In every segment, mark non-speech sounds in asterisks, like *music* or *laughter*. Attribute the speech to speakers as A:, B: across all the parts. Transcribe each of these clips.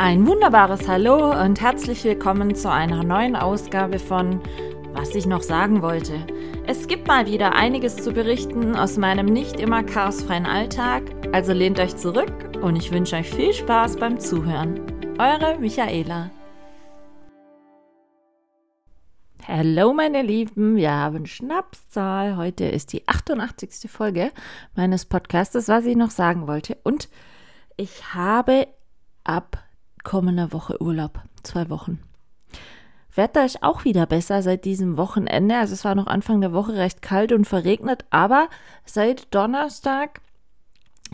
A: Ein wunderbares Hallo und herzlich willkommen zu einer neuen Ausgabe von Was ich noch sagen wollte. Es gibt mal wieder einiges zu berichten aus meinem nicht immer chaosfreien Alltag, also lehnt euch zurück und ich wünsche euch viel Spaß beim Zuhören. Eure Michaela. Hallo meine Lieben, wir haben Schnapszahl. Heute ist die 88. Folge meines Podcastes, was ich noch sagen wollte. Und ich habe ab kommender Woche Urlaub. Zwei Wochen. Wetter ist auch wieder besser seit diesem Wochenende. Also es war noch Anfang der Woche recht kalt und verregnet, aber seit Donnerstag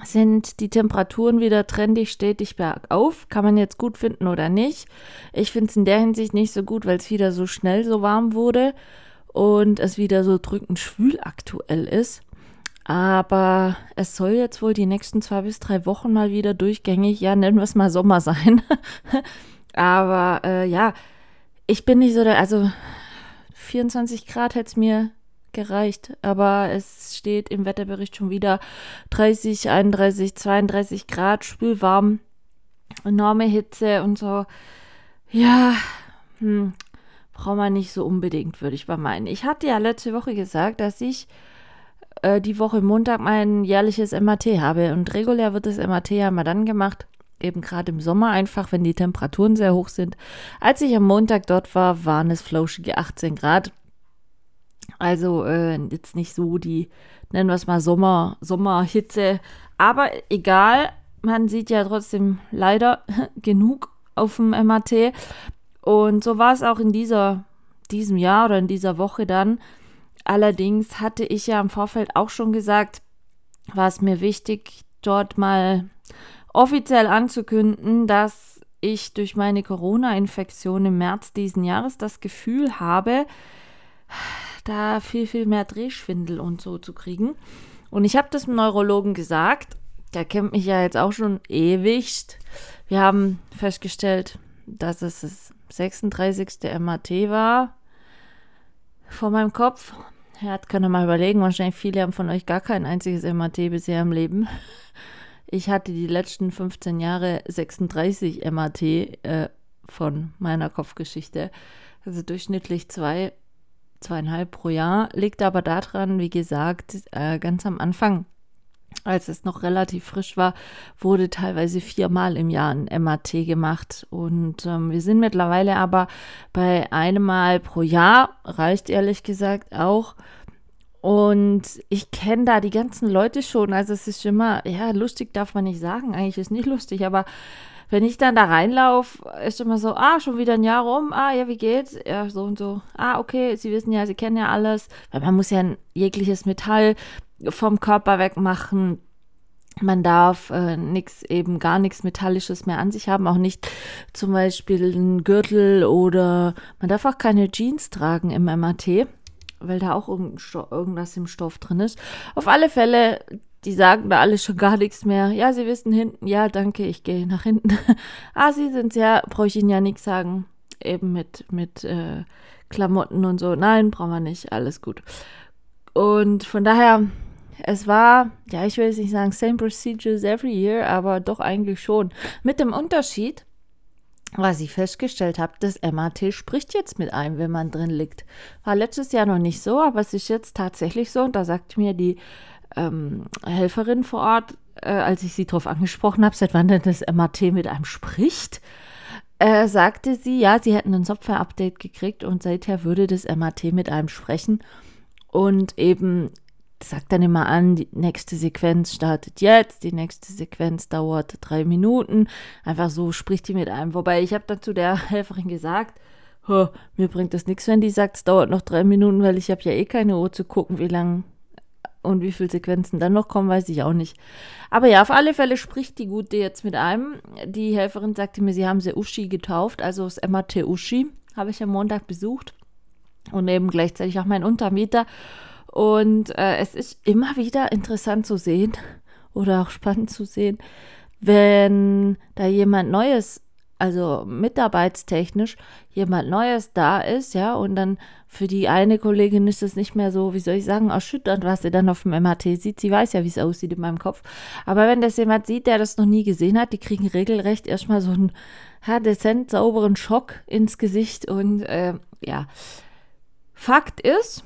A: sind die Temperaturen wieder trendig stetig bergauf. Kann man jetzt gut finden oder nicht. Ich finde es in der Hinsicht nicht so gut, weil es wieder so schnell so warm wurde und es wieder so drückend schwül aktuell ist. Aber es soll jetzt wohl die nächsten zwei bis drei Wochen mal wieder durchgängig, ja, nennen wir es mal Sommer sein. *laughs* Aber äh, ja, ich bin nicht so der, also 24 Grad hätte es mir gereicht. Aber es steht im Wetterbericht schon wieder 30, 31, 32 Grad, spülwarm, enorme Hitze und so. Ja, hm, braucht man nicht so unbedingt, würde ich mal meinen. Ich hatte ja letzte Woche gesagt, dass ich äh, die Woche Montag mein jährliches MAT habe. Und regulär wird das MAT ja mal dann gemacht, eben gerade im Sommer einfach, wenn die Temperaturen sehr hoch sind. Als ich am Montag dort war, waren es flauschige 18 Grad. Also äh, jetzt nicht so die, nennen wir es mal Sommer, Sommerhitze. Aber egal, man sieht ja trotzdem leider *laughs* genug auf dem MAT. Und so war es auch in dieser, diesem Jahr oder in dieser Woche dann. Allerdings hatte ich ja im Vorfeld auch schon gesagt, war es mir wichtig, dort mal offiziell anzukündigen, dass ich durch meine Corona-Infektion im März diesen Jahres das Gefühl habe, da viel, viel mehr Drehschwindel und so zu kriegen. Und ich habe das dem Neurologen gesagt, der kennt mich ja jetzt auch schon ewig. Wir haben festgestellt, dass es das 36. MAT war vor meinem Kopf. Ja, das könnt ihr mal überlegen. Wahrscheinlich viele haben von euch gar kein einziges MAT bisher im Leben. Ich hatte die letzten 15 Jahre 36 MAT äh, von meiner Kopfgeschichte. Also durchschnittlich zwei, zweieinhalb pro Jahr. Liegt aber daran, wie gesagt, äh, ganz am Anfang als es noch relativ frisch war, wurde teilweise viermal im Jahr ein MAT gemacht. Und ähm, wir sind mittlerweile aber bei einem Mal pro Jahr, reicht ehrlich gesagt auch. Und ich kenne da die ganzen Leute schon. Also es ist immer, ja, lustig darf man nicht sagen. Eigentlich ist nicht lustig, aber wenn ich dann da reinlaufe, ist immer so, ah, schon wieder ein Jahr rum, ah, ja, wie geht's? Ja, so und so. Ah, okay, Sie wissen ja, Sie kennen ja alles. Weil man muss ja ein jegliches Metall vom Körper wegmachen. Man darf äh, nichts, eben gar nichts Metallisches mehr an sich haben, auch nicht zum Beispiel einen Gürtel oder man darf auch keine Jeans tragen im MAT, weil da auch irgendwas im Stoff drin ist. Auf alle Fälle, die sagen da alle schon gar nichts mehr. Ja, sie wissen hinten, ja, danke, ich gehe nach hinten. *laughs* ah, sie sind ja, brauche ich Ihnen ja nichts sagen. Eben mit, mit äh, Klamotten und so. Nein, brauchen wir nicht, alles gut. Und von daher, es war, ja, ich will jetzt nicht sagen, same procedures every year, aber doch eigentlich schon. Mit dem Unterschied, was ich festgestellt habe, das MAT spricht jetzt mit einem, wenn man drin liegt. War letztes Jahr noch nicht so, aber es ist jetzt tatsächlich so. Und da sagt mir die ähm, Helferin vor Ort, äh, als ich sie darauf angesprochen habe, seit wann denn das MAT mit einem spricht, äh, sagte sie, ja, sie hätten ein Software-Update gekriegt und seither würde das MAT mit einem sprechen. Und eben sagt dann immer an, die nächste Sequenz startet jetzt, die nächste Sequenz dauert drei Minuten. Einfach so spricht die mit einem. Wobei ich habe dazu der *laughs* Helferin gesagt, mir bringt das nichts, wenn die sagt, es dauert noch drei Minuten, weil ich habe ja eh keine Uhr zu gucken, wie lang und wie viele Sequenzen dann noch kommen, weiß ich auch nicht. Aber ja, auf alle Fälle spricht die Gute jetzt mit einem. Die Helferin sagte mir, sie haben sie Uschi getauft, also das MAT Uschi habe ich am Montag besucht und eben gleichzeitig auch mein Untermieter. Und äh, es ist immer wieder interessant zu sehen oder auch spannend zu sehen, wenn da jemand Neues also mitarbeitstechnisch jemand Neues da ist, ja, und dann für die eine Kollegin ist es nicht mehr so, wie soll ich sagen, erschütternd, was sie dann auf dem MRT sieht. Sie weiß ja, wie es aussieht in meinem Kopf. Aber wenn das jemand sieht, der das noch nie gesehen hat, die kriegen regelrecht erstmal so einen ja, dezent sauberen Schock ins Gesicht. Und äh, ja, Fakt ist,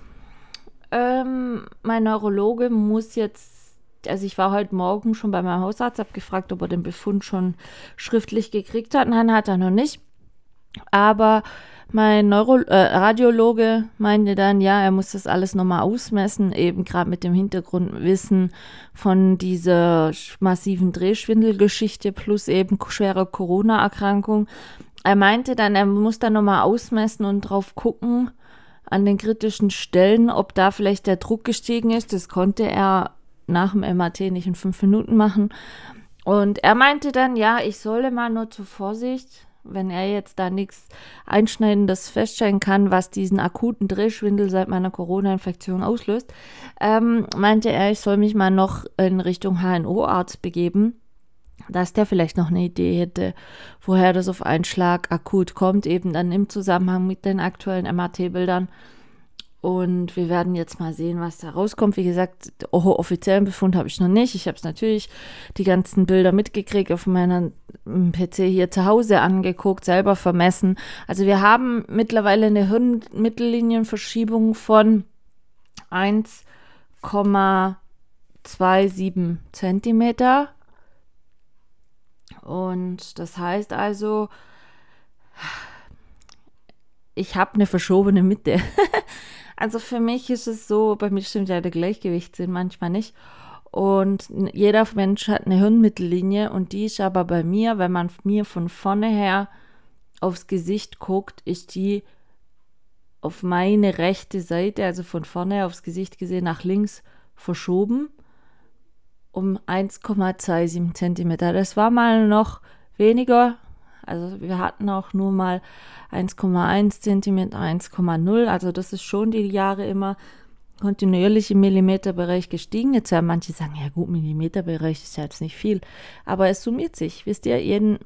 A: ähm, mein Neurologe muss jetzt also ich war heute Morgen schon bei meinem Hausarzt, habe gefragt, ob er den Befund schon schriftlich gekriegt hat. Nein, hat er noch nicht. Aber mein Neuro äh, Radiologe meinte dann, ja, er muss das alles nochmal ausmessen, eben gerade mit dem Hintergrundwissen von dieser massiven Drehschwindelgeschichte plus eben schwere Corona-Erkrankung. Er meinte dann, er muss dann nochmal ausmessen und drauf gucken an den kritischen Stellen, ob da vielleicht der Druck gestiegen ist. Das konnte er nach dem MAT nicht in fünf Minuten machen. Und er meinte dann, ja, ich solle mal nur zur Vorsicht, wenn er jetzt da nichts Einschneidendes feststellen kann, was diesen akuten Drehschwindel seit meiner Corona-Infektion auslöst, ähm, meinte er, ich soll mich mal noch in Richtung HNO-Arzt begeben, dass der vielleicht noch eine Idee hätte, woher das auf einen Schlag akut kommt, eben dann im Zusammenhang mit den aktuellen MAT-Bildern. Und wir werden jetzt mal sehen, was da rauskommt. Wie gesagt, offiziellen Befund habe ich noch nicht. Ich habe es natürlich die ganzen Bilder mitgekriegt auf meinem PC hier zu Hause angeguckt, selber vermessen. Also wir haben mittlerweile eine Hirnmittellinienverschiebung von 1,27 Zentimeter. Und das heißt also, ich habe eine verschobene Mitte. *laughs* Also für mich ist es so, bei mir stimmt ja der Gleichgewichtssinn manchmal nicht. Und jeder Mensch hat eine Hirnmittellinie und die ist aber bei mir, wenn man mir von vorne her aufs Gesicht guckt, ist die auf meine rechte Seite, also von vorne aufs Gesicht gesehen, nach links verschoben um 1,27 Zentimeter. Das war mal noch weniger, also wir hatten auch nur mal 1,1 cm, 1,0. Also das ist schon die Jahre immer kontinuierlich im Millimeterbereich gestiegen. Jetzt werden manche sagen, ja gut, Millimeterbereich ist ja jetzt nicht viel. Aber es summiert sich. Wisst ihr, jeden,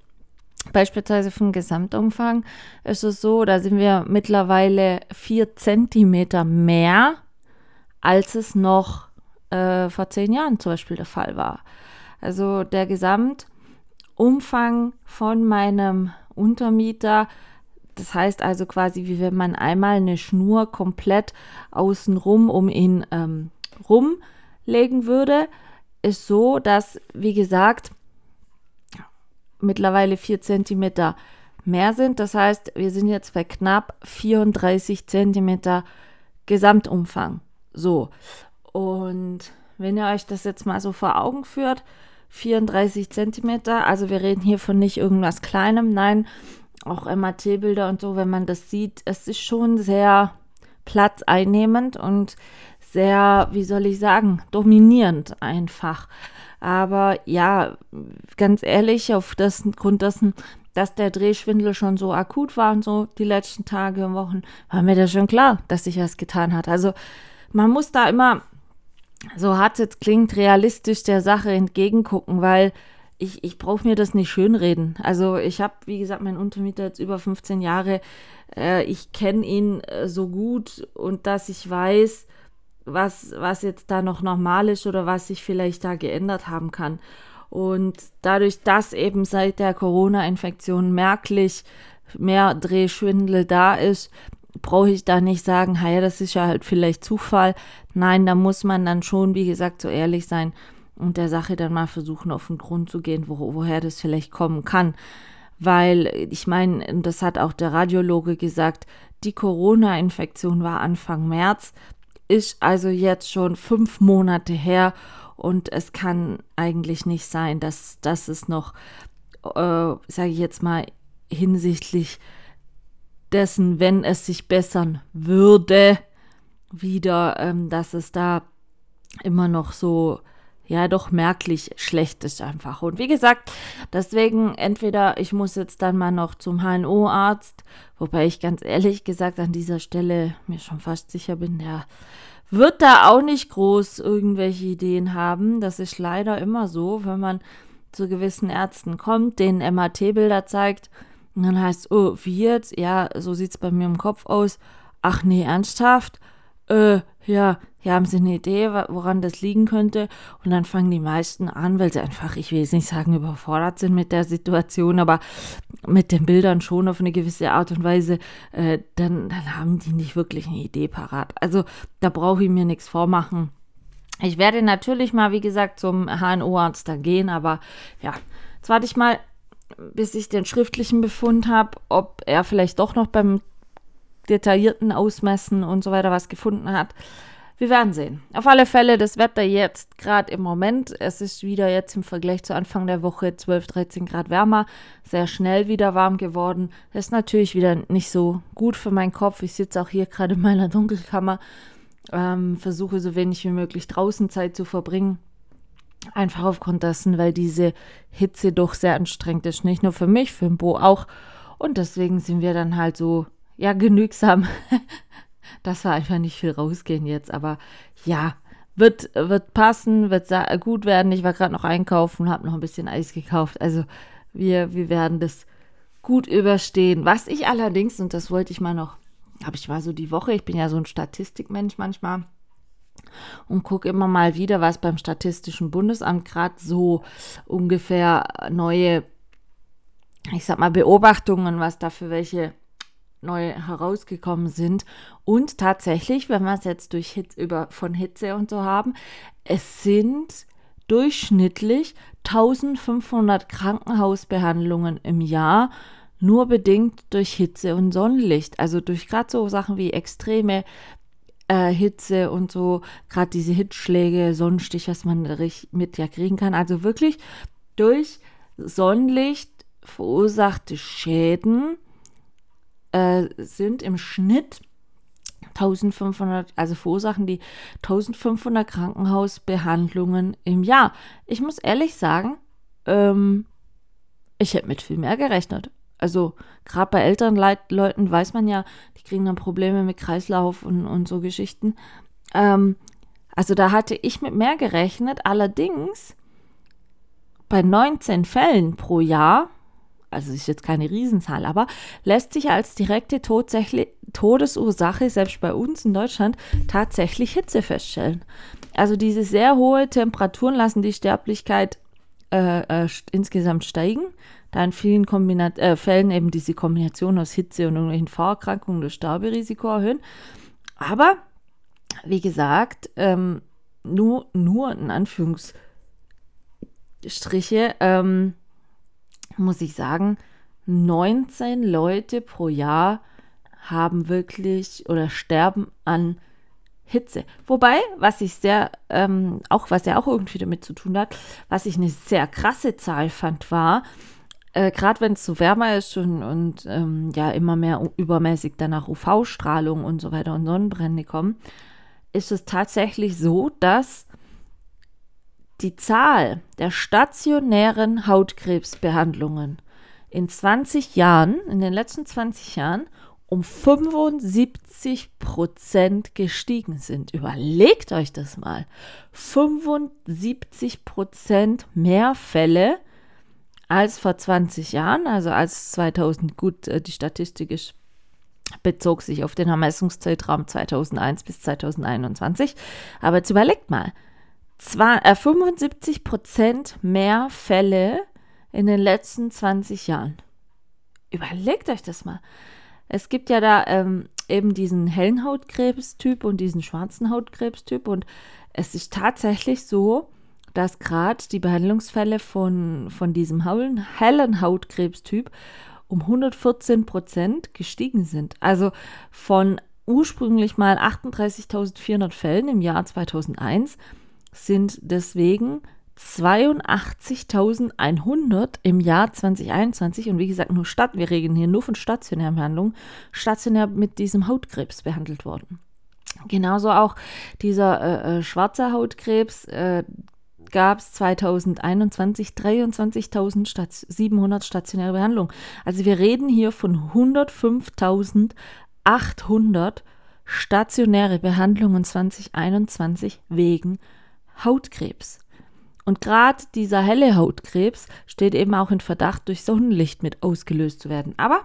A: beispielsweise vom Gesamtumfang ist es so, da sind wir mittlerweile 4 cm mehr, als es noch äh, vor zehn Jahren zum Beispiel der Fall war. Also der Gesamt Umfang von meinem Untermieter. Das heißt also quasi, wie wenn man einmal eine Schnur komplett außenrum um ihn ähm, rumlegen würde, ist so, dass, wie gesagt, mittlerweile 4 cm mehr sind. Das heißt, wir sind jetzt bei knapp 34 cm Gesamtumfang. So. Und wenn ihr euch das jetzt mal so vor Augen führt, 34 Zentimeter. Also wir reden hier von nicht irgendwas Kleinem, nein, auch MAT-Bilder und so, wenn man das sieht, es ist schon sehr platzeinnehmend und sehr, wie soll ich sagen, dominierend einfach. Aber ja, ganz ehrlich, auf das Grund dessen, dass der Drehschwindel schon so akut war und so die letzten Tage und Wochen, war mir das schon klar, dass sich das getan hat. Also man muss da immer so hart es jetzt klingt, realistisch der Sache entgegengucken, weil ich, ich brauche mir das nicht schönreden. Also ich habe, wie gesagt, meinen Untermieter jetzt über 15 Jahre. Äh, ich kenne ihn äh, so gut und dass ich weiß, was, was jetzt da noch normal ist oder was sich vielleicht da geändert haben kann. Und dadurch, dass eben seit der Corona-Infektion merklich mehr Drehschwindel da ist, brauche ich da nicht sagen, ja, das ist ja halt vielleicht Zufall. Nein, da muss man dann schon, wie gesagt, so ehrlich sein und der Sache dann mal versuchen, auf den Grund zu gehen, wo, woher das vielleicht kommen kann. Weil ich meine, das hat auch der Radiologe gesagt, die Corona-Infektion war Anfang März, ist also jetzt schon fünf Monate her und es kann eigentlich nicht sein, dass, dass es noch, äh, sage ich jetzt mal, hinsichtlich dessen, wenn es sich bessern würde, wieder, ähm, dass es da immer noch so, ja, doch merklich schlecht ist einfach. Und wie gesagt, deswegen entweder ich muss jetzt dann mal noch zum HNO-Arzt, wobei ich ganz ehrlich gesagt an dieser Stelle mir schon fast sicher bin, der wird da auch nicht groß irgendwelche Ideen haben. Das ist leider immer so, wenn man zu gewissen Ärzten kommt, denen MAT-Bilder zeigt Und dann heißt es, oh, wie jetzt? Ja, so sieht es bei mir im Kopf aus. Ach nee, ernsthaft? Äh, ja, hier haben sie eine Idee, woran das liegen könnte. Und dann fangen die meisten an, weil sie einfach, ich will jetzt nicht sagen, überfordert sind mit der Situation, aber mit den Bildern schon auf eine gewisse Art und Weise, äh, dann, dann haben die nicht wirklich eine Idee parat. Also da brauche ich mir nichts vormachen. Ich werde natürlich mal, wie gesagt, zum HNO-Arzt da gehen, aber ja, jetzt warte ich mal, bis ich den schriftlichen Befund habe, ob er vielleicht doch noch beim detaillierten Ausmessen und so weiter was gefunden hat. Wir werden sehen. Auf alle Fälle das Wetter jetzt gerade im Moment. Es ist wieder jetzt im Vergleich zu Anfang der Woche 12, 13 Grad wärmer. Sehr schnell wieder warm geworden. Das ist natürlich wieder nicht so gut für meinen Kopf. Ich sitze auch hier gerade in meiner Dunkelkammer ähm, versuche so wenig wie möglich draußen Zeit zu verbringen. Einfach aufgrund dessen, weil diese Hitze doch sehr anstrengend ist. Nicht nur für mich, für den Bo auch. Und deswegen sind wir dann halt so, ja, genügsam, *laughs* dass wir einfach nicht viel rausgehen jetzt. Aber ja, wird, wird passen, wird gut werden. Ich war gerade noch einkaufen, habe noch ein bisschen Eis gekauft. Also wir, wir werden das gut überstehen. Was ich allerdings, und das wollte ich mal noch habe ich mal so die Woche, ich bin ja so ein Statistikmensch manchmal und gucke immer mal wieder, was beim Statistischen Bundesamt gerade so ungefähr neue, ich sag mal, Beobachtungen, was da für welche neu herausgekommen sind. Und tatsächlich, wenn wir es jetzt durch Hitze, über, von Hitze und so haben, es sind durchschnittlich 1500 Krankenhausbehandlungen im Jahr nur bedingt durch Hitze und Sonnenlicht. Also durch gerade so Sachen wie extreme äh, Hitze und so, gerade diese Hitzschläge, Sonnenstich, was man mit ja kriegen kann. Also wirklich durch Sonnenlicht verursachte Schäden äh, sind im Schnitt 1500, also verursachen die 1500 Krankenhausbehandlungen im Jahr. Ich muss ehrlich sagen, ähm, ich hätte mit viel mehr gerechnet. Also gerade bei älteren Leuten weiß man ja, die kriegen dann Probleme mit Kreislauf und, und so Geschichten. Ähm, also da hatte ich mit mehr gerechnet. Allerdings bei 19 Fällen pro Jahr, also ist jetzt keine Riesenzahl, aber lässt sich als direkte Todesursache, selbst bei uns in Deutschland, tatsächlich Hitze feststellen. Also diese sehr hohe Temperaturen lassen die Sterblichkeit äh, äh, insgesamt steigen da in vielen Kombinat äh, Fällen eben diese Kombination aus Hitze und irgendwelchen Vorerkrankungen das Sterberisiko erhöhen. Aber wie gesagt, ähm, nur, nur in Anführungsstriche ähm, muss ich sagen, 19 Leute pro Jahr haben wirklich oder sterben an Hitze. Wobei, was ich sehr, ähm, auch was ja auch irgendwie damit zu tun hat, was ich eine sehr krasse Zahl fand, war, äh, gerade wenn es so wärmer ist und, und ähm, ja immer mehr übermäßig danach UV-Strahlung und so weiter und Sonnenbrände kommen, ist es tatsächlich so, dass die Zahl der stationären Hautkrebsbehandlungen in 20 Jahren, in den letzten 20 Jahren, um 75 Prozent gestiegen sind. Überlegt euch das mal. 75 Prozent mehr Fälle als vor 20 Jahren, also als 2000, gut, äh, die Statistik ist, bezog sich auf den Ermessungszeitraum 2001 bis 2021. Aber jetzt überlegt mal, zwar, äh, 75 Prozent mehr Fälle in den letzten 20 Jahren. Überlegt euch das mal. Es gibt ja da ähm, eben diesen hellen Hautkrebstyp und diesen schwarzen Hautkrebstyp und es ist tatsächlich so, dass gerade die Behandlungsfälle von, von diesem hellen Hautkrebstyp um 114 Prozent gestiegen sind. Also von ursprünglich mal 38.400 Fällen im Jahr 2001 sind deswegen 82.100 im Jahr 2021 und wie gesagt nur Stadt, wir reden hier nur von stationären Behandlungen, stationär mit diesem Hautkrebs behandelt worden. Genauso auch dieser äh, äh schwarze Hautkrebs, äh, gab es 2021 23.700 stationäre Behandlungen. Also wir reden hier von 105.800 stationäre Behandlungen 2021 wegen Hautkrebs. Und gerade dieser helle Hautkrebs steht eben auch in Verdacht, durch Sonnenlicht mit ausgelöst zu werden. Aber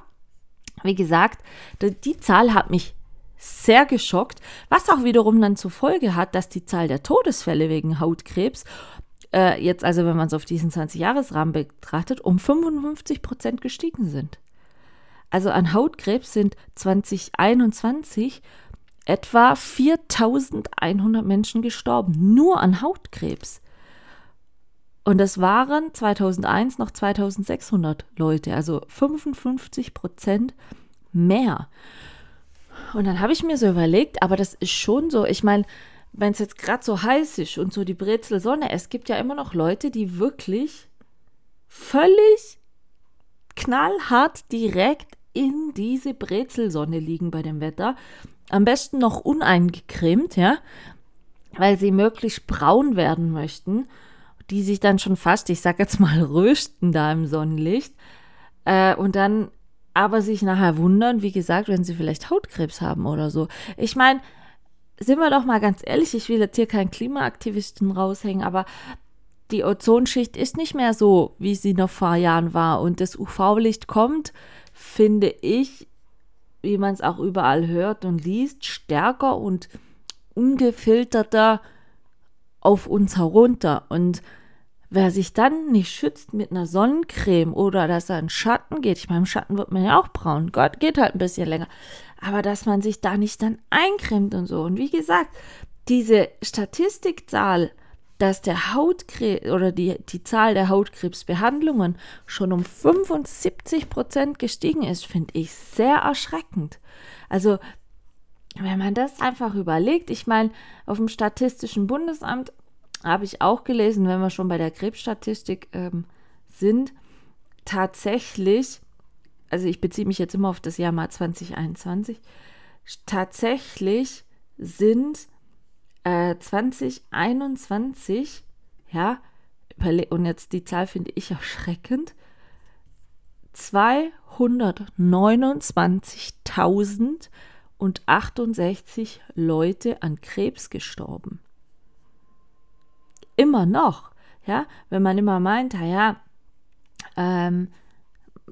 A: wie gesagt, die Zahl hat mich sehr geschockt, was auch wiederum dann zur Folge hat, dass die Zahl der Todesfälle wegen Hautkrebs äh, jetzt also, wenn man es auf diesen 20-Jahres-Rahmen betrachtet, um 55 Prozent gestiegen sind. Also an Hautkrebs sind 2021 etwa 4100 Menschen gestorben, nur an Hautkrebs. Und das waren 2001 noch 2600 Leute, also 55 Prozent mehr. Und dann habe ich mir so überlegt, aber das ist schon so, ich meine, wenn es jetzt gerade so heiß ist und so die Brezelsonne, es gibt ja immer noch Leute, die wirklich völlig knallhart direkt in diese Brezelsonne liegen bei dem Wetter. Am besten noch uneingecremt, ja, weil sie möglichst braun werden möchten die sich dann schon fast, ich sag jetzt mal, rösten da im Sonnenlicht äh, und dann aber sich nachher wundern, wie gesagt, wenn sie vielleicht Hautkrebs haben oder so. Ich meine, sind wir doch mal ganz ehrlich, ich will jetzt hier keinen Klimaaktivisten raushängen, aber die Ozonschicht ist nicht mehr so, wie sie noch vor Jahren war. Und das UV-Licht kommt, finde ich, wie man es auch überall hört und liest, stärker und ungefilterter auf uns herunter. Und wer sich dann nicht schützt mit einer Sonnencreme oder dass er in Schatten geht, ich meine, im Schatten wird man ja auch braun, Gott geht halt ein bisschen länger, aber dass man sich da nicht dann eincremt und so. Und wie gesagt, diese Statistikzahl, dass der Hautkrebs oder die, die Zahl der Hautkrebsbehandlungen schon um 75 Prozent gestiegen ist, finde ich sehr erschreckend. Also wenn man das einfach überlegt, ich meine, auf dem Statistischen Bundesamt habe ich auch gelesen, wenn wir schon bei der Krebsstatistik ähm, sind, tatsächlich, also ich beziehe mich jetzt immer auf das Jahr mal 2021, tatsächlich sind äh, 2021, ja, und jetzt die Zahl finde ich erschreckend, 229.000 und 68 Leute an Krebs gestorben. Immer noch, ja, wenn man immer meint, ja, ähm,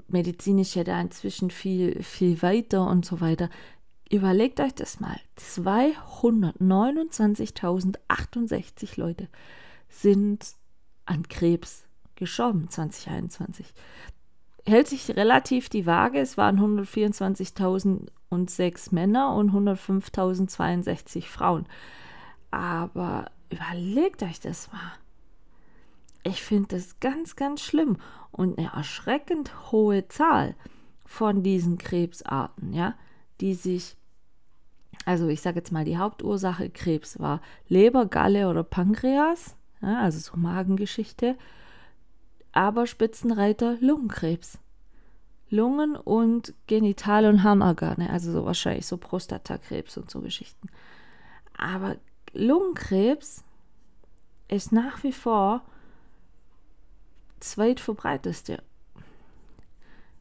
A: medizinisch ja da inzwischen viel, viel weiter und so weiter. Überlegt euch das mal. 229.068 Leute sind an Krebs gestorben 2021 hält sich relativ die Waage. Es waren 124.006 Männer und 105.062 Frauen. Aber überlegt euch das mal. Ich finde das ganz, ganz schlimm und eine erschreckend hohe Zahl von diesen Krebsarten, ja, die sich, also ich sage jetzt mal, die Hauptursache Krebs war Leber, Galle oder Pankreas, ja, also so Magengeschichte aber Spitzenreiter Lungenkrebs. Lungen- und Genital- und Harnorgane, also so wahrscheinlich so Prostatakrebs und so Geschichten. Aber Lungenkrebs ist nach wie vor zweitverbreiteste.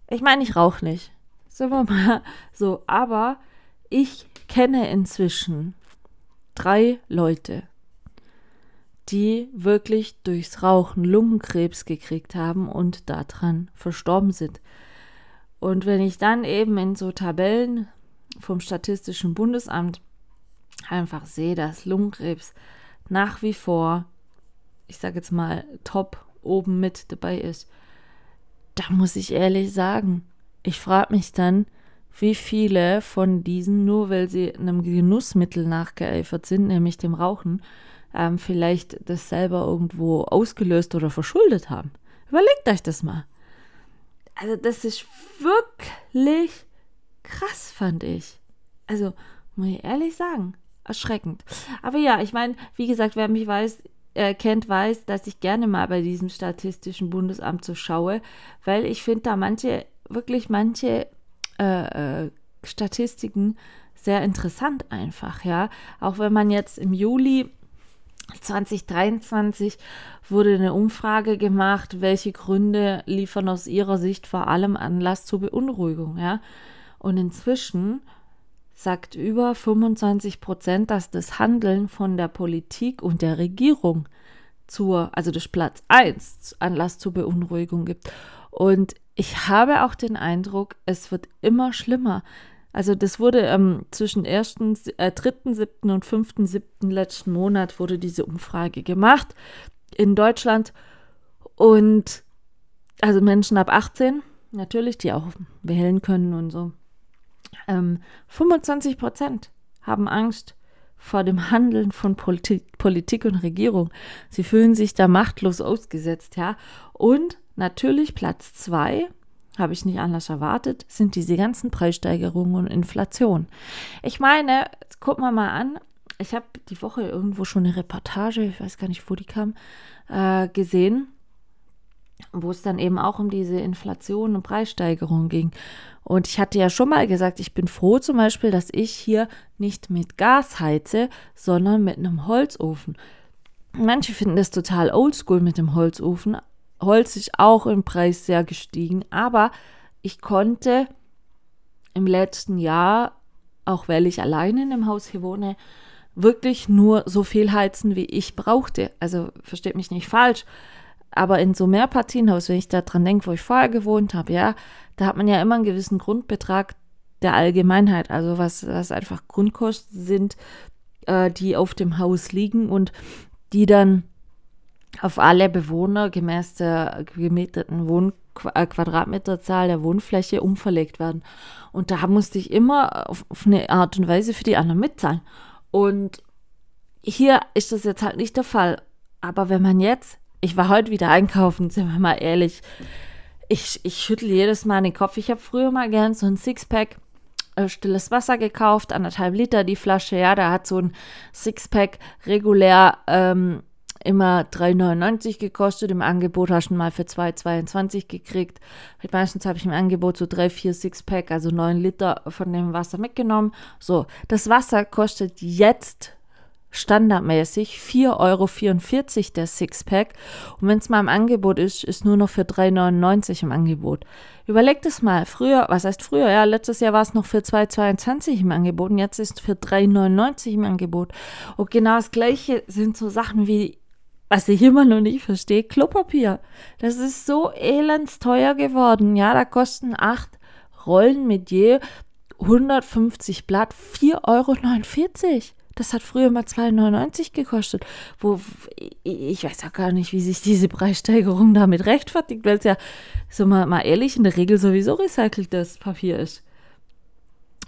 A: Ich meine, ich rauche nicht. Sagen wir mal so, aber ich kenne inzwischen drei Leute, die wirklich durchs Rauchen Lungenkrebs gekriegt haben und daran verstorben sind. Und wenn ich dann eben in so Tabellen vom Statistischen Bundesamt einfach sehe, dass Lungenkrebs nach wie vor, ich sage jetzt mal, top oben mit dabei ist, da muss ich ehrlich sagen, ich frage mich dann, wie viele von diesen, nur weil sie einem Genussmittel nachgeeifert sind, nämlich dem Rauchen, ähm, vielleicht das selber irgendwo ausgelöst oder verschuldet haben. Überlegt euch das mal. Also das ist wirklich krass, fand ich. Also muss ich ehrlich sagen, erschreckend. Aber ja, ich meine, wie gesagt, wer mich weiß, äh, kennt, weiß, dass ich gerne mal bei diesem Statistischen Bundesamt so schaue, weil ich finde da manche, wirklich manche äh, äh, Statistiken sehr interessant einfach, ja. Auch wenn man jetzt im Juli 2023 wurde eine Umfrage gemacht, welche Gründe liefern aus ihrer Sicht vor allem Anlass zur Beunruhigung, ja. Und inzwischen sagt über 25 Prozent, dass das Handeln von der Politik und der Regierung zur, also das Platz 1 Anlass zur Beunruhigung gibt. Und ich habe auch den Eindruck, es wird immer schlimmer. Also das wurde ähm, zwischen 1., äh, 3.7. und 5.7. letzten Monat wurde diese Umfrage gemacht in Deutschland. Und also Menschen ab 18, natürlich, die auch wählen können und so. Ähm, 25 Prozent haben Angst vor dem Handeln von Politik, Politik und Regierung. Sie fühlen sich da machtlos ausgesetzt, ja. Und natürlich Platz zwei habe ich nicht anders erwartet, sind diese ganzen Preissteigerungen und Inflation. Ich meine, guck mal mal an, ich habe die Woche irgendwo schon eine Reportage, ich weiß gar nicht, wo die kam, äh, gesehen, wo es dann eben auch um diese Inflation und Preissteigerung ging. Und ich hatte ja schon mal gesagt, ich bin froh zum Beispiel, dass ich hier nicht mit Gas heize, sondern mit einem Holzofen. Manche finden das total oldschool mit dem Holzofen, Holz ist auch im Preis sehr gestiegen, aber ich konnte im letzten Jahr, auch weil ich alleine in dem Haus hier wohne, wirklich nur so viel heizen, wie ich brauchte. Also versteht mich nicht falsch, aber in so Mehrpartienhaus, wenn ich da dran denke, wo ich vorher gewohnt habe, ja, da hat man ja immer einen gewissen Grundbetrag der Allgemeinheit, also was, was einfach Grundkosten sind, äh, die auf dem Haus liegen und die dann auf alle Bewohner gemäß der gemieteten Wohn äh, Quadratmeterzahl der Wohnfläche umverlegt werden. Und da musste ich immer auf, auf eine Art und Weise für die anderen mitzahlen. Und hier ist das jetzt halt nicht der Fall. Aber wenn man jetzt, ich war heute wieder einkaufen, sind wir mal ehrlich, ich, ich schüttel jedes Mal den Kopf. Ich habe früher mal gern so ein Sixpack äh, stilles Wasser gekauft, anderthalb Liter die Flasche. Ja, da hat so ein Sixpack regulär ähm, immer 3,99 gekostet. Im Angebot hast du mal für 2,22 gekriegt. Meistens habe ich im Angebot so 3, 4 Sixpack, also 9 Liter von dem Wasser mitgenommen. So, das Wasser kostet jetzt standardmäßig 4,44 Euro der Sixpack. Und wenn es mal im Angebot ist, ist nur noch für 3,99 im Angebot. Überlegt es mal, früher, was heißt früher? Ja, letztes Jahr war es noch für 2,22 im Angebot und jetzt ist es für 3,99 im Angebot. Und genau das Gleiche sind so Sachen wie was ich immer noch nicht verstehe, Klopapier. Das ist so elends teuer geworden. Ja, da kosten acht Rollen mit je 150 Blatt 4,49 Euro. Das hat früher mal 2,99 gekostet. Wo ich weiß auch gar nicht, wie sich diese Preissteigerung damit rechtfertigt, weil es ja, so mal, mal ehrlich, in der Regel sowieso recyceltes Papier ist.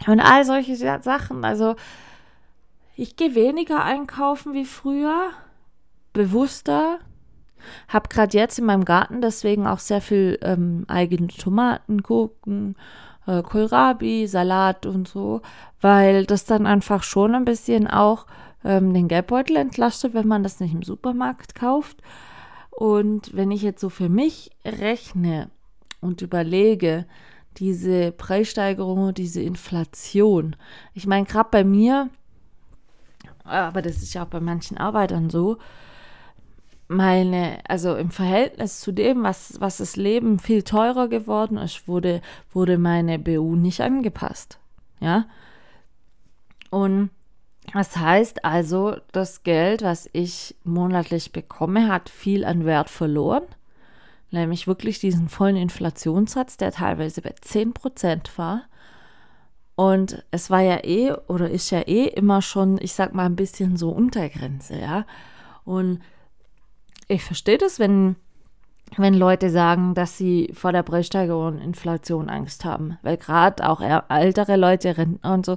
A: Und all solche Sachen. Also, ich gehe weniger einkaufen wie früher bewusster. Habe gerade jetzt in meinem Garten deswegen auch sehr viel ähm, eigene Tomaten, Gurken, äh, Kohlrabi, Salat und so, weil das dann einfach schon ein bisschen auch ähm, den Geldbeutel entlastet, wenn man das nicht im Supermarkt kauft. Und wenn ich jetzt so für mich rechne und überlege, diese Preissteigerung diese Inflation, ich meine, gerade bei mir, aber das ist ja auch bei manchen Arbeitern so, meine, also im Verhältnis zu dem, was, was das Leben viel teurer geworden ist, wurde, wurde meine BU nicht angepasst. Ja. Und das heißt also, das Geld, was ich monatlich bekomme, hat viel an Wert verloren. Nämlich wirklich diesen vollen Inflationssatz, der teilweise bei 10% war. Und es war ja eh oder ist ja eh immer schon, ich sag mal, ein bisschen so Untergrenze, ja. Und ich verstehe das, wenn, wenn Leute sagen, dass sie vor der Preissteigerung und Inflation Angst haben. Weil gerade auch ältere Leute, Rentner und so,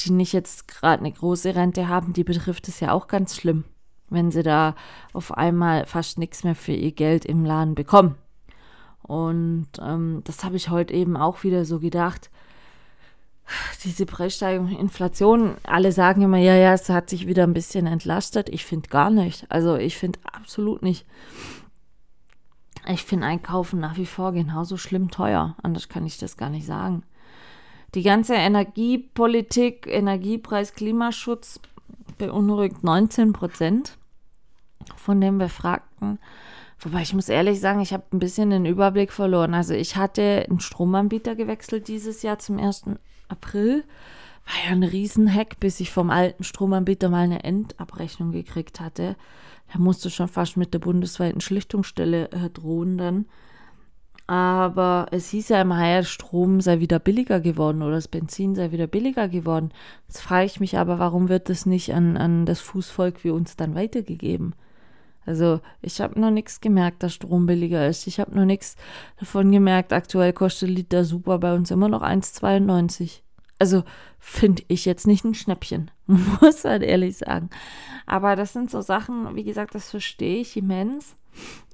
A: die nicht jetzt gerade eine große Rente haben, die betrifft es ja auch ganz schlimm, wenn sie da auf einmal fast nichts mehr für ihr Geld im Laden bekommen. Und ähm, das habe ich heute eben auch wieder so gedacht diese Preissteigerung, Inflation, alle sagen immer, ja, ja, es hat sich wieder ein bisschen entlastet. Ich finde gar nicht. Also ich finde absolut nicht. Ich finde Einkaufen nach wie vor genauso schlimm teuer. Anders kann ich das gar nicht sagen. Die ganze Energiepolitik, Energiepreis, Klimaschutz beunruhigt 19 Prozent von den Befragten. Wobei ich muss ehrlich sagen, ich habe ein bisschen den Überblick verloren. Also ich hatte einen Stromanbieter gewechselt dieses Jahr zum 1. April. war ja ein Riesenhack, bis ich vom alten Stromanbieter mal eine Endabrechnung gekriegt hatte. Da musste schon fast mit der bundesweiten Schlichtungsstelle äh, drohen dann. Aber es hieß ja immer, ja, Strom sei wieder billiger geworden oder das Benzin sei wieder billiger geworden. Jetzt frage ich mich aber, warum wird das nicht an, an das Fußvolk wie uns dann weitergegeben? Also ich habe noch nichts gemerkt, dass Strom billiger ist. Ich habe noch nichts davon gemerkt. Aktuell kostet Liter Super bei uns immer noch 1,92. Also finde ich jetzt nicht ein Schnäppchen, *laughs* muss halt ehrlich sagen. Aber das sind so Sachen, wie gesagt, das verstehe ich immens.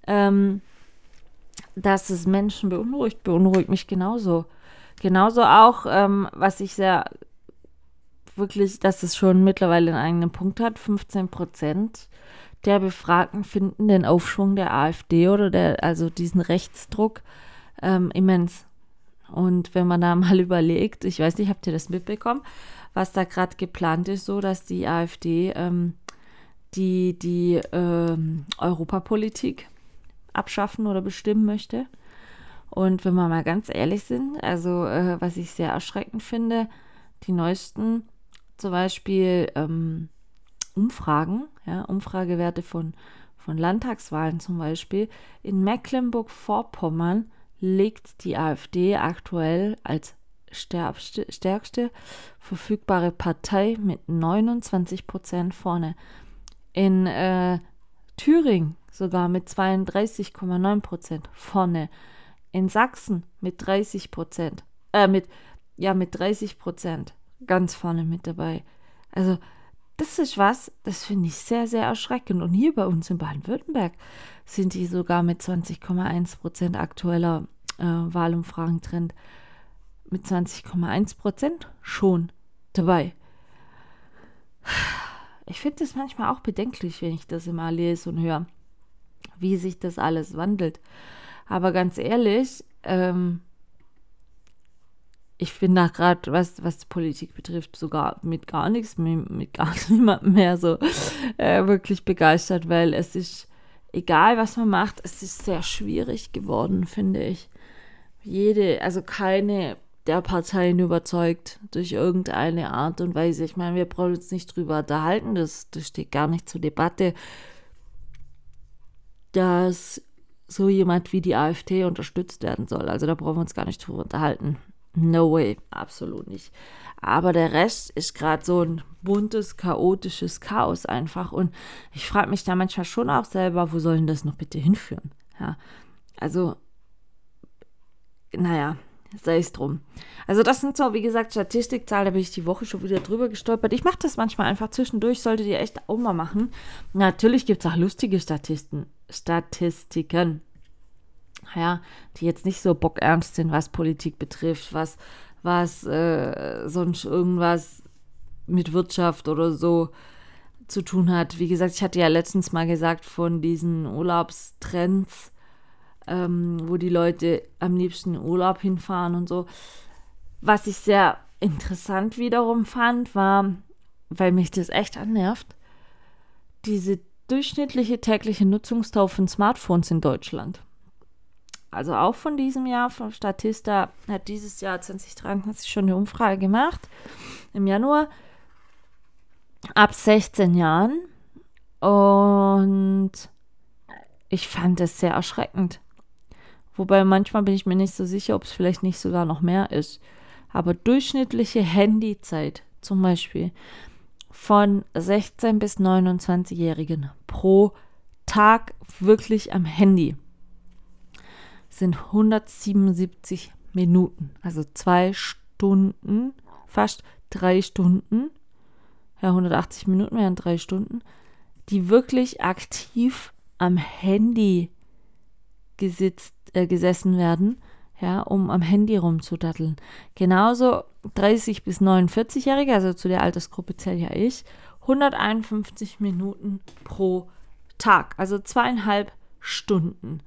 A: Ähm, dass es Menschen beunruhigt, beunruhigt mich genauso. Genauso auch, ähm, was ich sehr wirklich, dass es schon mittlerweile einen eigenen Punkt hat, 15 Prozent der Befragten finden den Aufschwung der AfD oder der, also diesen Rechtsdruck ähm, immens. Und wenn man da *laughs* mal überlegt, ich weiß nicht, habt ihr das mitbekommen, was da gerade geplant ist, so dass die AfD ähm, die, die ähm, Europapolitik abschaffen oder bestimmen möchte. Und wenn wir mal ganz ehrlich sind, also äh, was ich sehr erschreckend finde, die neuesten zum Beispiel ähm, Umfragen, ja, Umfragewerte von, von Landtagswahlen zum Beispiel, in Mecklenburg-Vorpommern liegt die AfD aktuell als stärkste, stärkste verfügbare Partei mit 29 Prozent vorne. In äh, Thüringen sogar mit 32,9 Prozent vorne. In Sachsen mit 30 Prozent, äh, mit, ja, mit 30 Prozent ganz vorne mit dabei. Also, das ist was, das finde ich sehr, sehr erschreckend. Und hier bei uns in Baden-Württemberg sind die sogar mit 20,1 Prozent aktueller äh, Wahlumfragentrend mit 20,1 Prozent schon dabei. Ich finde das manchmal auch bedenklich, wenn ich das immer lese und höre, wie sich das alles wandelt. Aber ganz ehrlich, ähm, ich bin da gerade, was, was die Politik betrifft, sogar mit gar nichts, mit, mit gar *laughs* niemandem mehr so äh, wirklich begeistert, weil es ist, egal was man macht, es ist sehr schwierig geworden, finde ich. Jede, also keine der Parteien überzeugt durch irgendeine Art und Weise. Ich meine, wir brauchen uns nicht drüber unterhalten, das, das steht gar nicht zur Debatte, dass so jemand wie die AfD unterstützt werden soll. Also da brauchen wir uns gar nicht drüber unterhalten. No way, absolut nicht. Aber der Rest ist gerade so ein buntes, chaotisches Chaos einfach. Und ich frage mich da manchmal schon auch selber, wo soll denn das noch bitte hinführen? Ja, also, naja, sei es drum. Also das sind so, wie gesagt, Statistikzahlen, da bin ich die Woche schon wieder drüber gestolpert. Ich mache das manchmal einfach zwischendurch, solltet ihr echt auch mal machen. Natürlich gibt es auch lustige Statisten, Statistiken, ja, die jetzt nicht so bockernst sind, was Politik betrifft, was, was äh, sonst irgendwas mit Wirtschaft oder so zu tun hat. Wie gesagt, ich hatte ja letztens mal gesagt von diesen Urlaubstrends, ähm, wo die Leute am liebsten Urlaub hinfahren und so. Was ich sehr interessant wiederum fand, war, weil mich das echt annervt, diese durchschnittliche tägliche Nutzungsdauer von Smartphones in Deutschland. Also auch von diesem Jahr, von Statista hat dieses Jahr 2023 schon eine Umfrage gemacht, im Januar, ab 16 Jahren. Und ich fand es sehr erschreckend. Wobei manchmal bin ich mir nicht so sicher, ob es vielleicht nicht sogar noch mehr ist. Aber durchschnittliche Handyzeit zum Beispiel von 16 bis 29-Jährigen pro Tag wirklich am Handy sind 177 Minuten. Also zwei Stunden, fast drei Stunden. Ja, 180 Minuten wären drei Stunden, die wirklich aktiv am Handy gesitzt, äh, gesessen werden, ja, um am Handy rumzudatteln. Genauso 30 bis 49-Jährige, also zu der Altersgruppe zähle ja ich, 151 Minuten pro Tag, also zweieinhalb Stunden.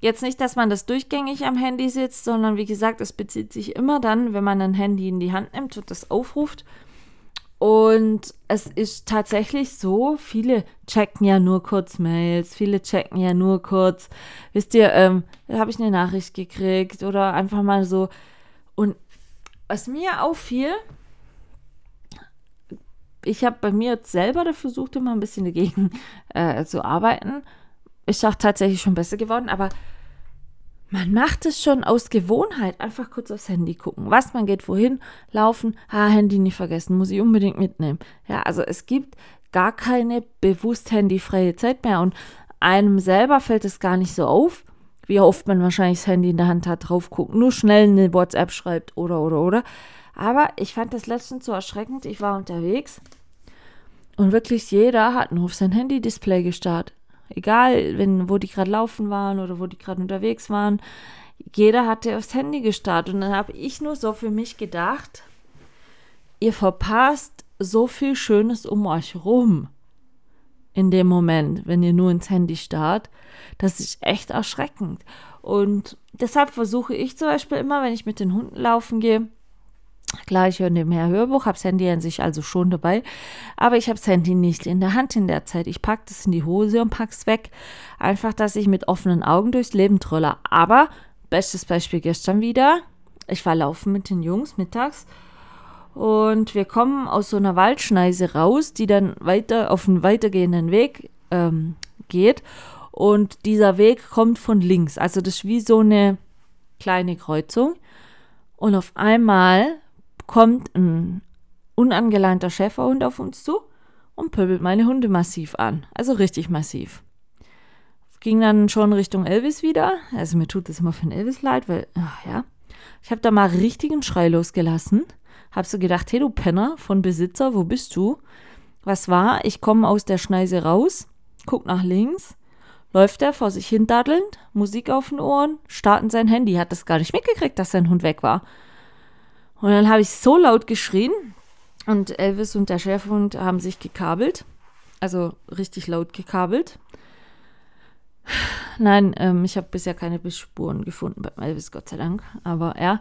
A: Jetzt nicht, dass man das durchgängig am Handy sitzt, sondern wie gesagt, es bezieht sich immer dann, wenn man ein Handy in die Hand nimmt und das aufruft, und es ist tatsächlich so, viele checken ja nur kurz Mails, viele checken ja nur kurz, wisst ihr, ähm, habe ich eine Nachricht gekriegt oder einfach mal so. Und was mir auffiel, ich habe bei mir selber versucht, immer ein bisschen dagegen äh, zu arbeiten. Ist auch tatsächlich schon besser geworden, aber man macht es schon aus Gewohnheit. Einfach kurz aufs Handy gucken. Was man geht, wohin, laufen, ha, Handy nicht vergessen, muss ich unbedingt mitnehmen. Ja, also es gibt gar keine bewusst handyfreie Zeit mehr und einem selber fällt es gar nicht so auf, wie oft man wahrscheinlich das Handy in der Hand hat, drauf guckt, nur schnell eine WhatsApp schreibt oder oder oder. Aber ich fand das letztens so erschreckend. Ich war unterwegs und wirklich jeder hat nur auf sein Handy-Display gestartet. Egal, wenn, wo die gerade laufen waren oder wo die gerade unterwegs waren. Jeder hatte aufs Handy gestartet. Und dann habe ich nur so für mich gedacht, ihr verpasst so viel Schönes um euch rum in dem Moment, wenn ihr nur ins Handy starrt. Das ist echt erschreckend. Und deshalb versuche ich zum Beispiel immer, wenn ich mit den Hunden laufen gehe, Klar, ich höre nebenher Hörbuch, habe das Handy an sich also schon dabei, aber ich habe das Handy nicht in der Hand in der Zeit. Ich packe das in die Hose und packe es weg. Einfach, dass ich mit offenen Augen durchs Leben trolle. Aber, bestes Beispiel gestern wieder, ich war laufen mit den Jungs mittags und wir kommen aus so einer Waldschneise raus, die dann weiter auf einen weitergehenden Weg ähm, geht. Und dieser Weg kommt von links. Also das ist wie so eine kleine Kreuzung. Und auf einmal kommt ein unangeleinter Schäferhund auf uns zu und pöbelt meine Hunde massiv an. Also richtig massiv. Ging dann schon Richtung Elvis wieder. Also mir tut das immer für den Elvis leid, weil, ach ja. Ich habe da mal richtigen Schrei losgelassen. Hab so gedacht, hey du Penner von Besitzer, wo bist du? Was war? Ich komme aus der Schneise raus, guck nach links, läuft er vor sich hin daddelnd, Musik auf den Ohren, starten sein Handy, hat das gar nicht mitgekriegt, dass sein Hund weg war. Und dann habe ich so laut geschrien und Elvis und der Schäferhund haben sich gekabelt. Also richtig laut gekabelt. Nein, ähm, ich habe bisher keine Bissspuren gefunden bei Elvis, Gott sei Dank. Aber ja.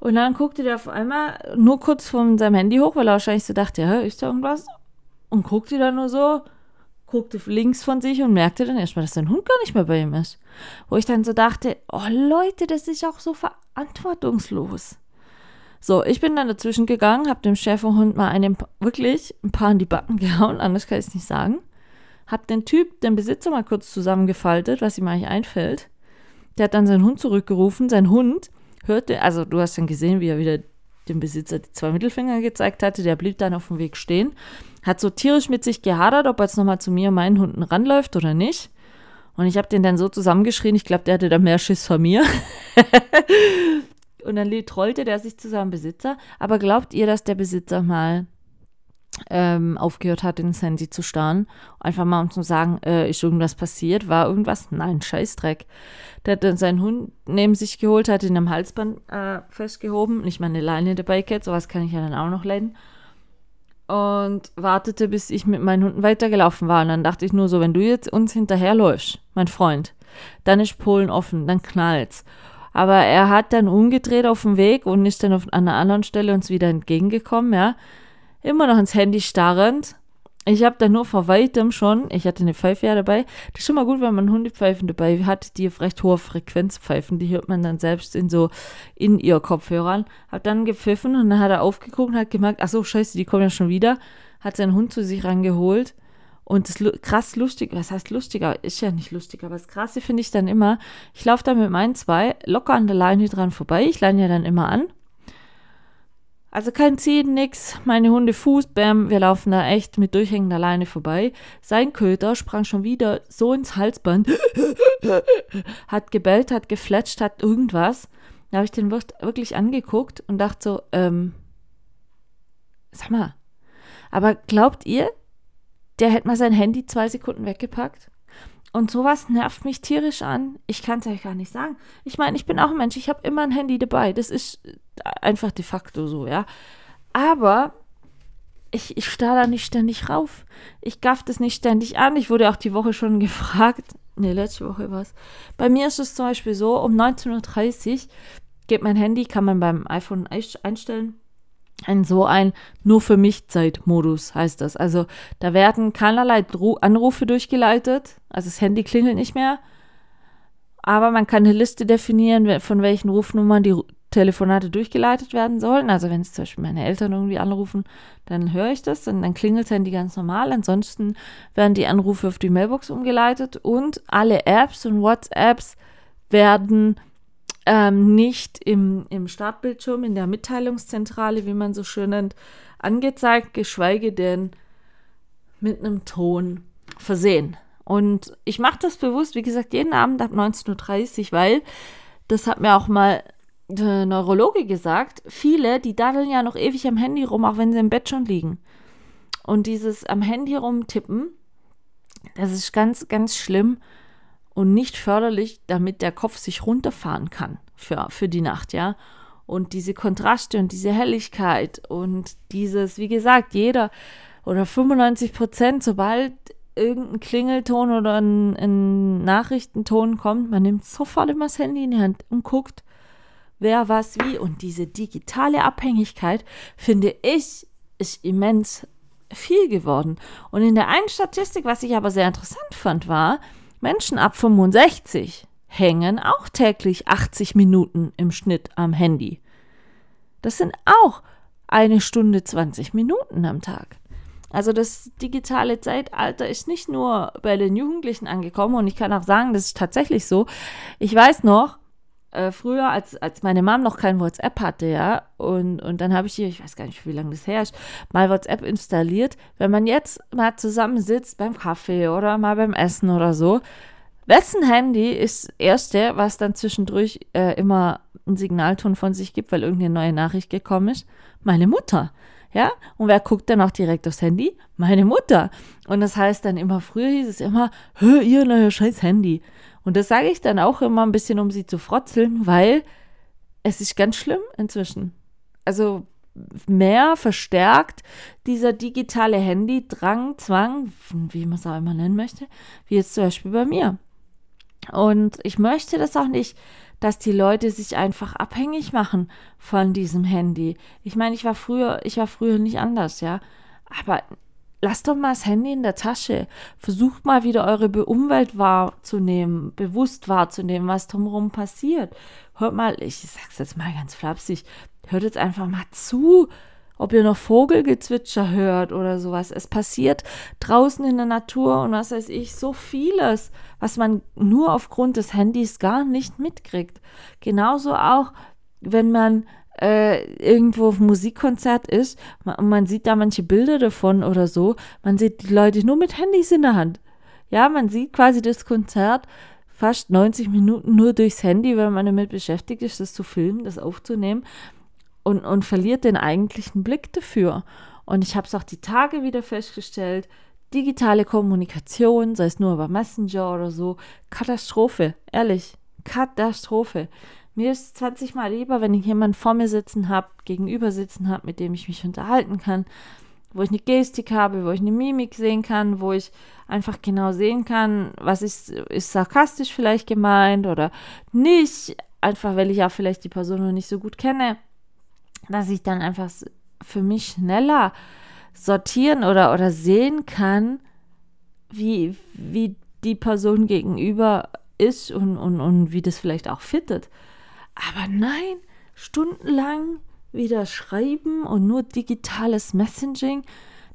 A: Und dann guckte der auf einmal nur kurz von seinem Handy hoch, weil er wahrscheinlich so dachte, ja, ist da irgendwas? Und guckte dann nur so, guckte links von sich und merkte dann erstmal, dass sein Hund gar nicht mehr bei ihm ist. Wo ich dann so dachte, oh Leute, das ist auch so verantwortungslos. So, ich bin dann dazwischen gegangen, habe dem Schäferhund mal einen, wirklich ein paar in die Backen *laughs* gehauen, anders kann ich es nicht sagen. Hab den Typ, den Besitzer mal kurz zusammengefaltet, was ihm eigentlich einfällt. Der hat dann seinen Hund zurückgerufen. Sein Hund hörte, also du hast dann gesehen, wie er wieder dem Besitzer die zwei Mittelfinger gezeigt hatte. Der blieb dann auf dem Weg stehen. Hat so tierisch mit sich gehadert, ob er jetzt nochmal zu mir und meinen Hunden ranläuft oder nicht. Und ich habe den dann so zusammengeschrien, ich glaube, der hatte da mehr Schiss vor mir. *laughs* Und dann trollte der sich zu seinem Besitzer. Aber glaubt ihr, dass der Besitzer mal ähm, aufgehört hat, ins Handy zu starren? Einfach mal um zu sagen, äh, ist irgendwas passiert? War irgendwas? Nein, Scheißdreck. Der hat dann seinen Hund neben sich geholt, hat ihn am Halsband äh, festgehoben. Nicht mal eine Leine dabei gehabt, sowas kann ich ja dann auch noch leiden. Und wartete, bis ich mit meinen Hunden weitergelaufen war. Und dann dachte ich nur so, wenn du jetzt uns hinterherläufst, mein Freund, dann ist Polen offen, dann knallt's. Aber er hat dann umgedreht auf dem Weg und ist dann auf, an einer anderen Stelle uns wieder entgegengekommen, ja. Immer noch ins Handy starrend. Ich habe dann nur vor weitem schon, ich hatte eine Pfeife ja dabei. Das ist schon mal gut, wenn man Hundepfeifen dabei hat, die auf recht hoher Frequenz pfeifen. Die hört man dann selbst in so in ihr Kopfhörern. Hab dann gepfiffen und dann hat er aufgeguckt und hat gemerkt, ach so, scheiße, die kommen ja schon wieder. Hat seinen Hund zu sich rangeholt und das krass lustig, was heißt lustiger? Ist ja nicht lustig, aber das Krasse finde ich dann immer, ich laufe da mit meinen zwei locker an der Leine dran vorbei. Ich leine ja dann immer an. Also kein Ziehen, nix. Meine Hunde Fuß, bam, wir laufen da echt mit durchhängender Leine vorbei. Sein Köter sprang schon wieder so ins Halsband, *laughs* hat gebellt, hat gefletscht, hat irgendwas. Da habe ich den wirklich angeguckt und dachte so, ähm, sag mal, aber glaubt ihr, der hätte mal sein Handy zwei Sekunden weggepackt. Und sowas nervt mich tierisch an. Ich kann es euch gar nicht sagen. Ich meine, ich bin auch ein Mensch, ich habe immer ein Handy dabei. Das ist einfach de facto so, ja. Aber ich, ich starre da nicht ständig rauf. Ich gaff das nicht ständig an. Ich wurde auch die Woche schon *laughs* gefragt. Ne, letzte Woche war es. Bei mir ist es zum Beispiel so, um 19.30 Uhr geht mein Handy, kann man beim iPhone einstellen, ein so ein nur für mich Zeitmodus heißt das. Also da werden keinerlei Anrufe durchgeleitet, also das Handy klingelt nicht mehr, aber man kann eine Liste definieren, von welchen Rufnummern die Telefonate durchgeleitet werden sollen. Also wenn es zum Beispiel meine Eltern irgendwie anrufen, dann höre ich das und dann klingelt das Handy ganz normal. Ansonsten werden die Anrufe auf die Mailbox umgeleitet und alle Apps und WhatsApps werden ähm, nicht im, im Startbildschirm, in der Mitteilungszentrale, wie man so schön nennt, angezeigt, geschweige denn mit einem Ton versehen. Und ich mache das bewusst, wie gesagt, jeden Abend ab 19.30 Uhr, weil das hat mir auch mal der Neurologe gesagt, viele, die daddeln ja noch ewig am Handy rum, auch wenn sie im Bett schon liegen. Und dieses am Handy rumtippen, das ist ganz, ganz schlimm und nicht förderlich, damit der Kopf sich runterfahren kann für, für die Nacht, ja. Und diese Kontraste und diese Helligkeit und dieses, wie gesagt, jeder oder 95 Prozent, sobald irgendein Klingelton oder ein, ein, Nachrichtenton kommt, man nimmt sofort immer das Handy in die Hand und guckt, wer was wie. Und diese digitale Abhängigkeit, finde ich, ist immens viel geworden. Und in der einen Statistik, was ich aber sehr interessant fand, war, Menschen ab 65 hängen auch täglich 80 Minuten im Schnitt am Handy. Das sind auch eine Stunde 20 Minuten am Tag. Also das digitale Zeitalter ist nicht nur bei den Jugendlichen angekommen und ich kann auch sagen, das ist tatsächlich so. Ich weiß noch, äh, früher, als, als meine Mom noch kein WhatsApp hatte, ja, und, und dann habe ich hier, ich weiß gar nicht, wie lange das her ist, mal WhatsApp installiert. Wenn man jetzt mal zusammensitzt beim Kaffee oder mal beim Essen oder so, wessen Handy ist das erste, was dann zwischendurch äh, immer einen Signalton von sich gibt, weil irgendeine neue Nachricht gekommen ist? Meine Mutter. Ja, und wer guckt dann auch direkt aufs Handy? Meine Mutter. Und das heißt dann immer, früher hieß es immer, hör ihr neuer scheiß Handy. Und das sage ich dann auch immer ein bisschen, um sie zu frotzeln, weil es ist ganz schlimm inzwischen. Also mehr verstärkt dieser digitale Handy-Drang, Zwang, wie man es auch immer nennen möchte, wie jetzt zum Beispiel bei mir. Und ich möchte das auch nicht dass die Leute sich einfach abhängig machen von diesem Handy. Ich meine, ich war früher, ich war früher nicht anders, ja. Aber lasst doch mal das Handy in der Tasche. Versucht mal wieder eure Umwelt wahrzunehmen, bewusst wahrzunehmen, was drumherum passiert. Hört mal, ich sag's jetzt mal ganz flapsig, hört jetzt einfach mal zu ob ihr noch Vogelgezwitscher hört oder sowas. Es passiert draußen in der Natur und was weiß ich, so vieles, was man nur aufgrund des Handys gar nicht mitkriegt. Genauso auch, wenn man äh, irgendwo auf Musikkonzert ist und man sieht da manche Bilder davon oder so, man sieht die Leute nur mit Handys in der Hand. Ja, man sieht quasi das Konzert fast 90 Minuten nur durchs Handy, weil man damit beschäftigt ist, das zu filmen, das aufzunehmen und, und verliert den eigentlichen Blick dafür. Und ich habe es auch die Tage wieder festgestellt, digitale Kommunikation, sei es nur über Messenger oder so, Katastrophe, ehrlich, Katastrophe. Mir ist 20 Mal lieber, wenn ich jemanden vor mir sitzen habe, gegenüber sitzen habe, mit dem ich mich unterhalten kann, wo ich eine Gestik habe, wo ich eine Mimik sehen kann, wo ich einfach genau sehen kann, was ist, ist sarkastisch vielleicht gemeint oder nicht, einfach weil ich ja vielleicht die Person noch nicht so gut kenne dass ich dann einfach für mich schneller sortieren oder, oder sehen kann, wie, wie die Person gegenüber ist und, und, und wie das vielleicht auch fittet. Aber nein, stundenlang wieder schreiben und nur digitales Messaging,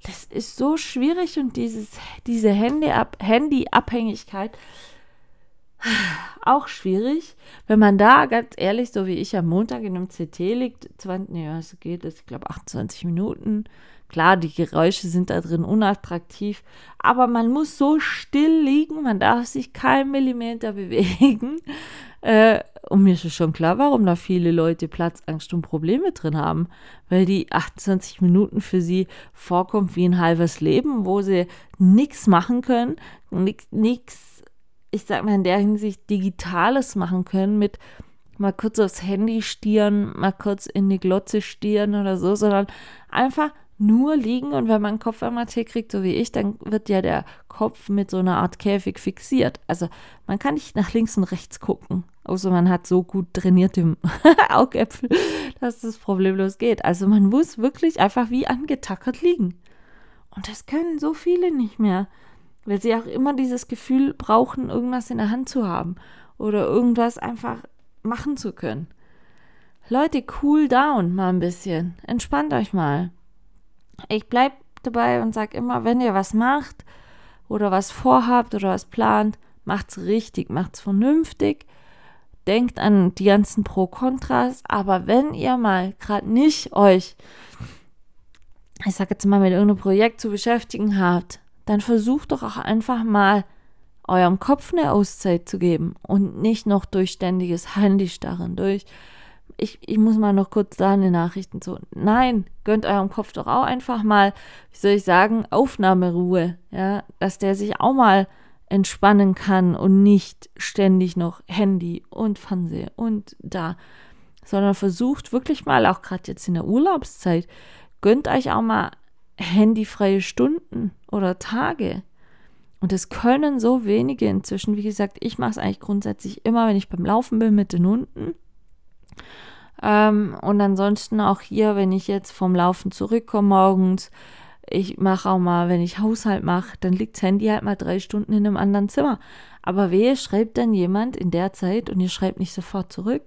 A: das ist so schwierig und dieses, diese Handy-Abhängigkeit auch schwierig, wenn man da ganz ehrlich, so wie ich am Montag in einem CT liegt, 20, nee, es geht, ich glaube 28 Minuten. Klar, die Geräusche sind da drin unattraktiv, aber man muss so still liegen, man darf sich keinen Millimeter *laughs* bewegen. Äh, und mir ist schon klar, warum da viele Leute Platzangst und Probleme drin haben, weil die 28 Minuten für sie vorkommt wie ein halbes Leben, wo sie nichts machen können, nichts ich sag mal, in der Hinsicht Digitales machen können mit mal kurz aufs Handy stieren, mal kurz in die Glotze stieren oder so, sondern einfach nur liegen und wenn man Kopf-MRT kriegt, so wie ich, dann wird ja der Kopf mit so einer Art Käfig fixiert. Also man kann nicht nach links und rechts gucken, außer man hat so gut trainierte *laughs* Augäpfel, dass das problemlos geht. Also man muss wirklich einfach wie angetackert liegen. Und das können so viele nicht mehr weil sie auch immer dieses Gefühl brauchen, irgendwas in der Hand zu haben oder irgendwas einfach machen zu können. Leute, cool down mal ein bisschen. Entspannt euch mal. Ich bleib dabei und sag immer, wenn ihr was macht oder was vorhabt oder was plant, macht's richtig, macht's vernünftig. Denkt an die ganzen Pro-Kontras, aber wenn ihr mal gerade nicht euch, ich sag jetzt mal, mit irgendeinem Projekt zu beschäftigen habt, dann versucht doch auch einfach mal eurem Kopf eine Auszeit zu geben und nicht noch durch ständiges Handystarren, durch ich, ich muss mal noch kurz da eine Nachrichten so. Nein, gönnt eurem Kopf doch auch einfach mal, wie soll ich sagen, Aufnahmeruhe, ja, dass der sich auch mal entspannen kann und nicht ständig noch Handy und Fernseher und da, sondern versucht wirklich mal, auch gerade jetzt in der Urlaubszeit, gönnt euch auch mal handyfreie Stunden oder Tage. Und es können so wenige inzwischen. Wie gesagt, ich mache es eigentlich grundsätzlich immer, wenn ich beim Laufen bin mit den Hunden. Ähm, und ansonsten auch hier, wenn ich jetzt vom Laufen zurückkomme morgens, ich mache auch mal, wenn ich Haushalt mache, dann liegt das Handy halt mal drei Stunden in einem anderen Zimmer. Aber wehe, schreibt dann jemand in der Zeit und ihr schreibt nicht sofort zurück.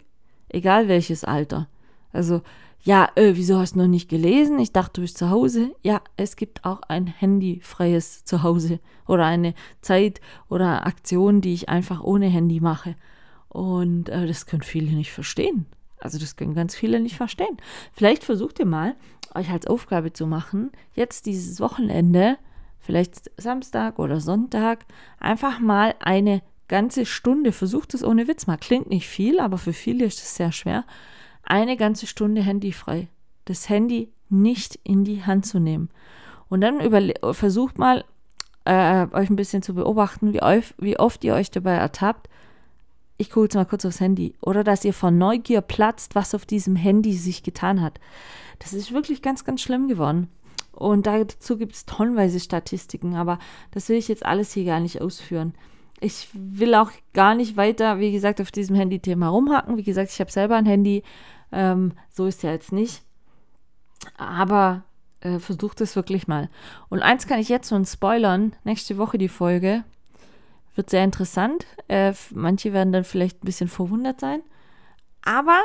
A: Egal welches Alter. Also, ja, äh, wieso hast du noch nicht gelesen? Ich dachte, du bist zu Hause. Ja, es gibt auch ein handyfreies Zuhause oder eine Zeit oder Aktion, die ich einfach ohne Handy mache. Und äh, das können viele nicht verstehen. Also das können ganz viele nicht verstehen. Vielleicht versucht ihr mal, euch als Aufgabe zu machen, jetzt dieses Wochenende, vielleicht Samstag oder Sonntag, einfach mal eine ganze Stunde, versucht es ohne Witz mal, klingt nicht viel, aber für viele ist es sehr schwer, eine ganze Stunde handyfrei. Das Handy nicht in die Hand zu nehmen. Und dann versucht mal, äh, euch ein bisschen zu beobachten, wie, wie oft ihr euch dabei ertappt, ich gucke jetzt mal kurz aufs Handy. Oder dass ihr von Neugier platzt, was auf diesem Handy sich getan hat. Das ist wirklich ganz, ganz schlimm geworden. Und dazu gibt es tonnenweise Statistiken, aber das will ich jetzt alles hier gar nicht ausführen. Ich will auch gar nicht weiter, wie gesagt, auf diesem Handy-Thema rumhacken. Wie gesagt, ich habe selber ein Handy. Ähm, so ist ja jetzt nicht. Aber äh, versucht es wirklich mal. Und eins kann ich jetzt schon spoilern. Nächste Woche die Folge. Wird sehr interessant. Äh, manche werden dann vielleicht ein bisschen verwundert sein. Aber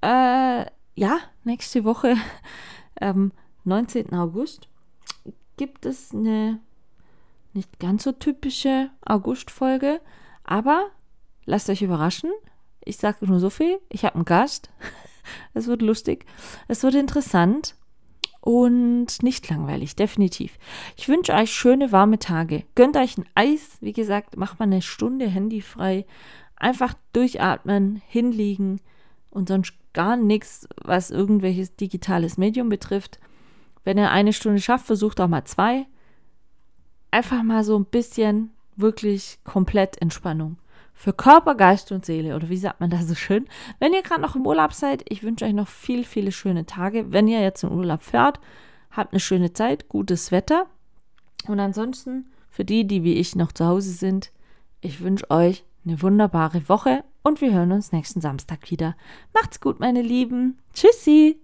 A: äh, ja, nächste Woche, *laughs* ähm, 19. August, gibt es eine nicht ganz so typische August-Folge. Aber lasst euch überraschen. Ich sage nur so viel. Ich habe einen Gast. *laughs* es wird lustig. Es wird interessant und nicht langweilig, definitiv. Ich wünsche euch schöne warme Tage. Gönnt euch ein Eis, wie gesagt, macht mal eine Stunde handyfrei. Einfach durchatmen, hinliegen und sonst gar nichts, was irgendwelches digitales Medium betrifft. Wenn ihr eine Stunde schafft, versucht auch mal zwei. Einfach mal so ein bisschen wirklich komplett Entspannung für Körper, Geist und Seele. Oder wie sagt man das so schön? Wenn ihr gerade noch im Urlaub seid, ich wünsche euch noch viel, viele schöne Tage. Wenn ihr jetzt in Urlaub fährt, habt eine schöne Zeit, gutes Wetter. Und ansonsten, für die, die wie ich noch zu Hause sind, ich wünsche euch eine wunderbare Woche und wir hören uns nächsten Samstag wieder. Macht's gut, meine Lieben. Tschüssi.